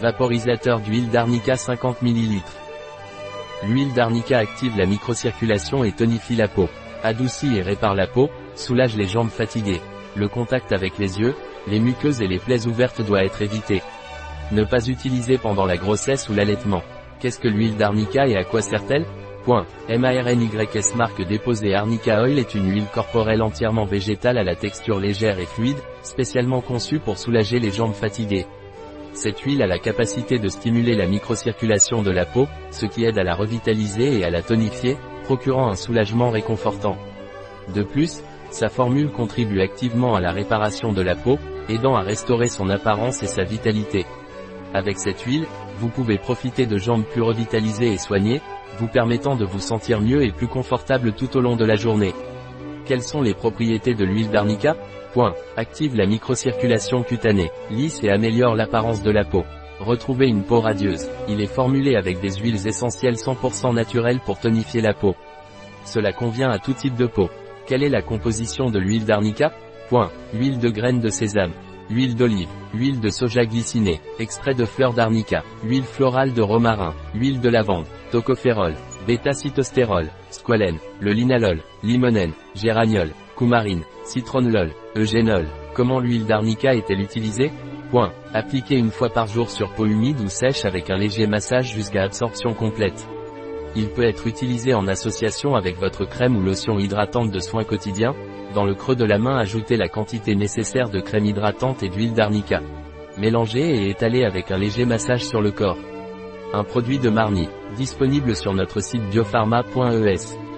Vaporisateur d'huile d'arnica 50 ml. L'huile d'arnica active la microcirculation et tonifie la peau. Adoucit et répare la peau, soulage les jambes fatiguées. Le contact avec les yeux, les muqueuses et les plaies ouvertes doit être évité. Ne pas utiliser pendant la grossesse ou l'allaitement. Qu'est-ce que l'huile d'arnica et à quoi sert-elle? Point. MARNYS marque déposée Arnica Oil est une huile corporelle entièrement végétale à la texture légère et fluide, spécialement conçue pour soulager les jambes fatiguées. Cette huile a la capacité de stimuler la microcirculation de la peau, ce qui aide à la revitaliser et à la tonifier, procurant un soulagement réconfortant. De plus, sa formule contribue activement à la réparation de la peau, aidant à restaurer son apparence et sa vitalité. Avec cette huile, vous pouvez profiter de jambes plus revitalisées et soignées, vous permettant de vous sentir mieux et plus confortable tout au long de la journée. Quelles sont les propriétés de l'huile d'arnica? Point. Active la microcirculation cutanée, lisse et améliore l'apparence de la peau. Retrouvez une peau radieuse. Il est formulé avec des huiles essentielles 100% naturelles pour tonifier la peau. Cela convient à tout type de peau. Quelle est la composition de l'huile d'arnica? Point. Huile de graines de sésame. Huile d'olive. Huile de soja glycinée. Extrait de fleurs d'arnica. Huile florale de romarin. Huile de lavande. Tocophérol. Bêta-cytostérol. Squalène. Le linalol. Limonène. Géraniol. Coumarine. Citronellol. Eugénol. Comment l'huile d'arnica est-elle utilisée? Point. Appliquer une fois par jour sur peau humide ou sèche avec un léger massage jusqu'à absorption complète. Il peut être utilisé en association avec votre crème ou lotion hydratante de soins quotidiens. Dans le creux de la main ajoutez la quantité nécessaire de crème hydratante et d'huile d'arnica. Mélangez et étalez avec un léger massage sur le corps. Un produit de Marni, disponible sur notre site biopharma.es.